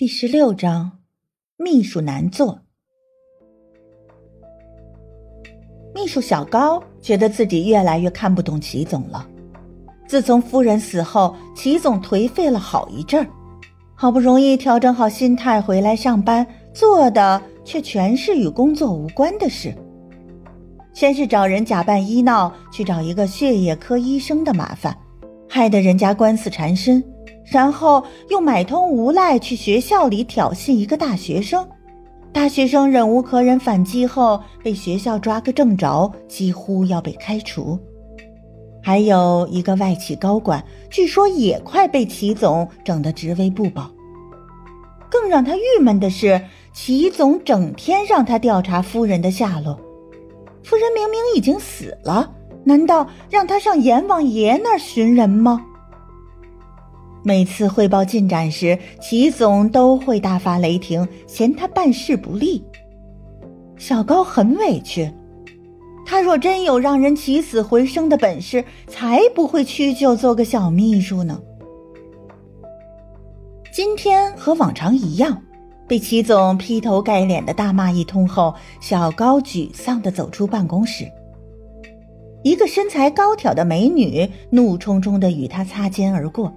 第十六章，秘书难做。秘书小高觉得自己越来越看不懂齐总了。自从夫人死后，齐总颓废了好一阵儿，好不容易调整好心态回来上班，做的却全是与工作无关的事。先是找人假扮医闹去找一个血液科医生的麻烦，害得人家官司缠身。然后又买通无赖去学校里挑衅一个大学生，大学生忍无可忍反击后被学校抓个正着，几乎要被开除。还有一个外企高管，据说也快被齐总整得职位不保。更让他郁闷的是，齐总整天让他调查夫人的下落，夫人明明已经死了，难道让他上阎王爷那儿寻人吗？每次汇报进展时，齐总都会大发雷霆，嫌他办事不力。小高很委屈，他若真有让人起死回生的本事，才不会屈就做个小秘书呢。今天和往常一样，被齐总劈头盖脸的大骂一通后，小高沮丧的走出办公室。一个身材高挑的美女怒冲冲的与他擦肩而过。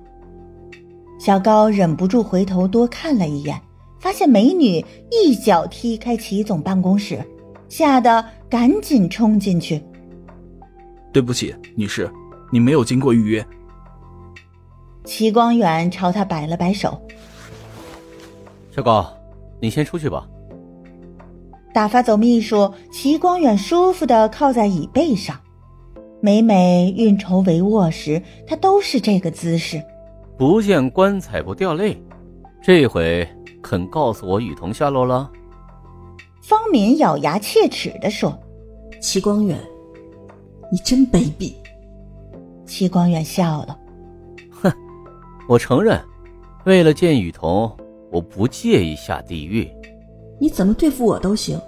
小高忍不住回头多看了一眼，发现美女一脚踢开齐总办公室，吓得赶紧冲进去。对不起，女士，你没有经过预约。齐光远朝他摆了摆手：“小高，你先出去吧。”打发走秘书，齐光远舒服的靠在椅背上，每每运筹帷幄时，他都是这个姿势。不见棺材不掉泪，这回肯告诉我雨桐下落了？方敏咬牙切齿的说：“齐光远，你真卑鄙。”齐光远笑了：“哼，我承认，为了见雨桐，我不介意下地狱。你怎么对付我都行，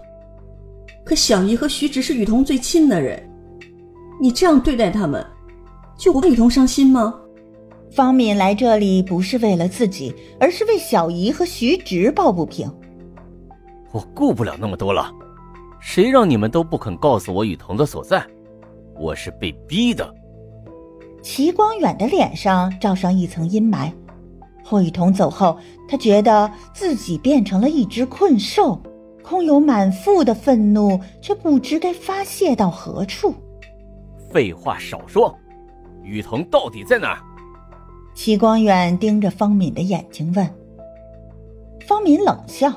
可小姨和徐直是雨桐最亲的人，你这样对待他们，就不怕雨桐伤心吗？”方敏来这里不是为了自己，而是为小姨和徐直抱不平。我顾不了那么多了，谁让你们都不肯告诉我雨桐的所在？我是被逼的。齐光远的脸上罩上一层阴霾。霍雨桐走后，他觉得自己变成了一只困兽，空有满腹的愤怒，却不知该发泄到何处。废话少说，雨桐到底在哪儿？齐光远盯着方敏的眼睛问：“方敏冷笑，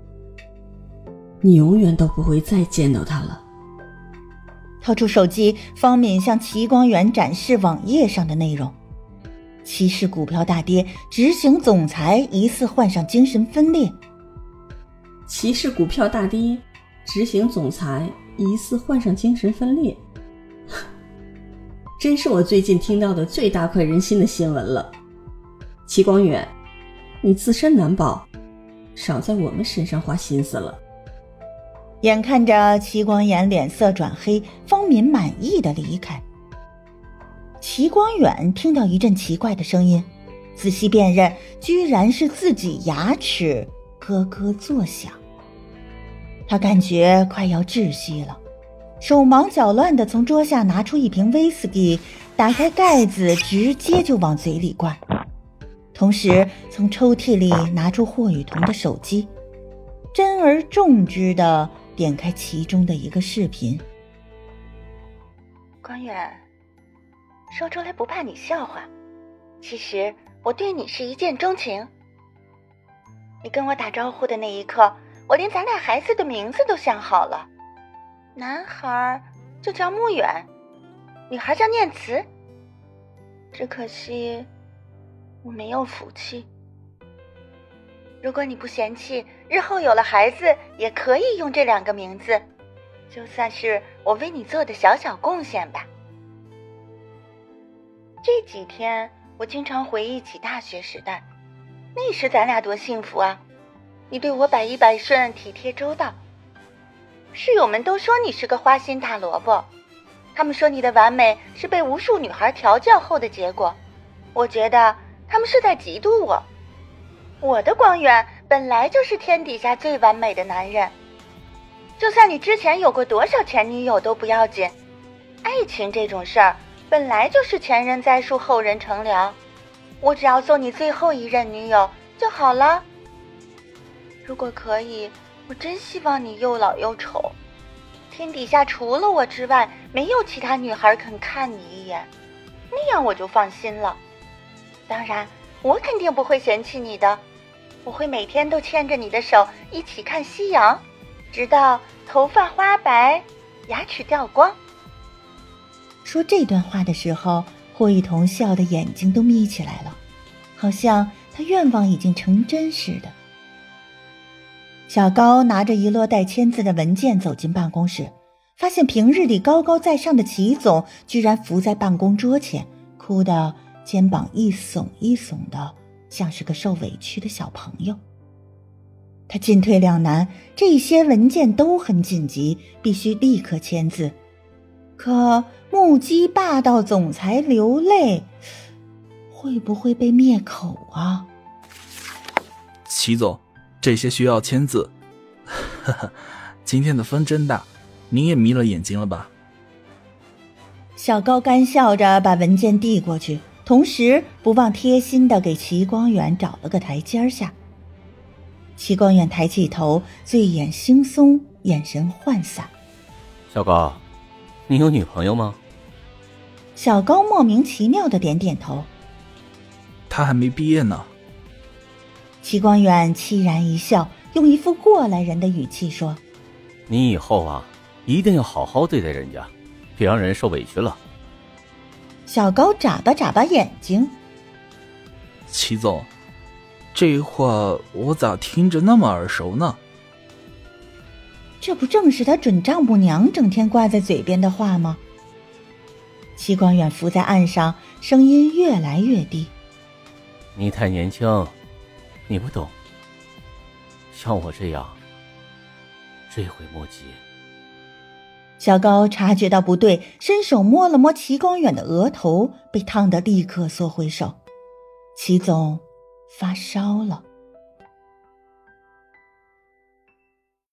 你永远都不会再见到他了。”掏出手机，方敏向齐光远展示网页上的内容：“齐氏股票大跌，执行总裁疑似患上精神分裂。”齐氏股票大跌，执行总裁疑似患上精神分裂。真是我最近听到的最大快人心的新闻了，齐光远，你自身难保，少在我们身上花心思了。眼看着齐光远脸色转黑，方敏满意的离开。齐光远听到一阵奇怪的声音，仔细辨认，居然是自己牙齿咯咯作响。他感觉快要窒息了。手忙脚乱地从桌下拿出一瓶威士忌，打开盖子，直接就往嘴里灌，同时从抽屉里拿出霍雨桐的手机，珍而重之地点开其中的一个视频。光远，说出来不怕你笑话，其实我对你是一见钟情。你跟我打招呼的那一刻，我连咱俩孩子的名字都想好了。男孩就叫穆远，女孩叫念慈。只可惜我没有福气。如果你不嫌弃，日后有了孩子也可以用这两个名字，就算是我为你做的小小贡献吧。这几天我经常回忆起大学时代，那时咱俩多幸福啊！你对我百依百顺，体贴周到。室友们都说你是个花心大萝卜，他们说你的完美是被无数女孩调教后的结果。我觉得他们是在嫉妒我。我的光远本来就是天底下最完美的男人。就算你之前有过多少前女友都不要紧，爱情这种事儿本来就是前人栽树后人乘凉，我只要做你最后一任女友就好了。如果可以，我真希望你又老又丑，天底下除了我之外没有其他女孩肯看你一眼，那样我就放心了。当然，我肯定不会嫌弃你的。我会每天都牵着你的手一起看夕阳，直到头发花白，牙齿掉光。说这段话的时候，霍雨桐笑得眼睛都眯起来了，好像他愿望已经成真似的。小高拿着一摞带签字的文件走进办公室，发现平日里高高在上的齐总居然伏在办公桌前，哭得肩膀一耸一耸的。像是个受委屈的小朋友。他进退两难，这些文件都很紧急，必须立刻签字。可目击霸道总裁流泪，会不会被灭口啊？齐总，这些需要签字。哈哈，今天的风真大，您也迷了眼睛了吧？小高干笑着把文件递过去。同时，不忘贴心的给齐光远找了个台阶下。齐光远抬起头，醉眼惺忪，眼神涣散。小高，你有女朋友吗？小高莫名其妙的点点头。他还没毕业呢。齐光远凄然一笑，用一副过来人的语气说：“你以后啊，一定要好好对待人家，别让人受委屈了。”小高眨巴眨巴眼睛，齐总，这话我咋听着那么耳熟呢？这不正是他准丈母娘整天挂在嘴边的话吗？齐光远伏在岸上，声音越来越低：“你太年轻，你不懂。像我这样，追悔莫及。”小高察觉到不对，伸手摸了摸齐光远的额头，被烫得立刻缩回手。齐总发烧了。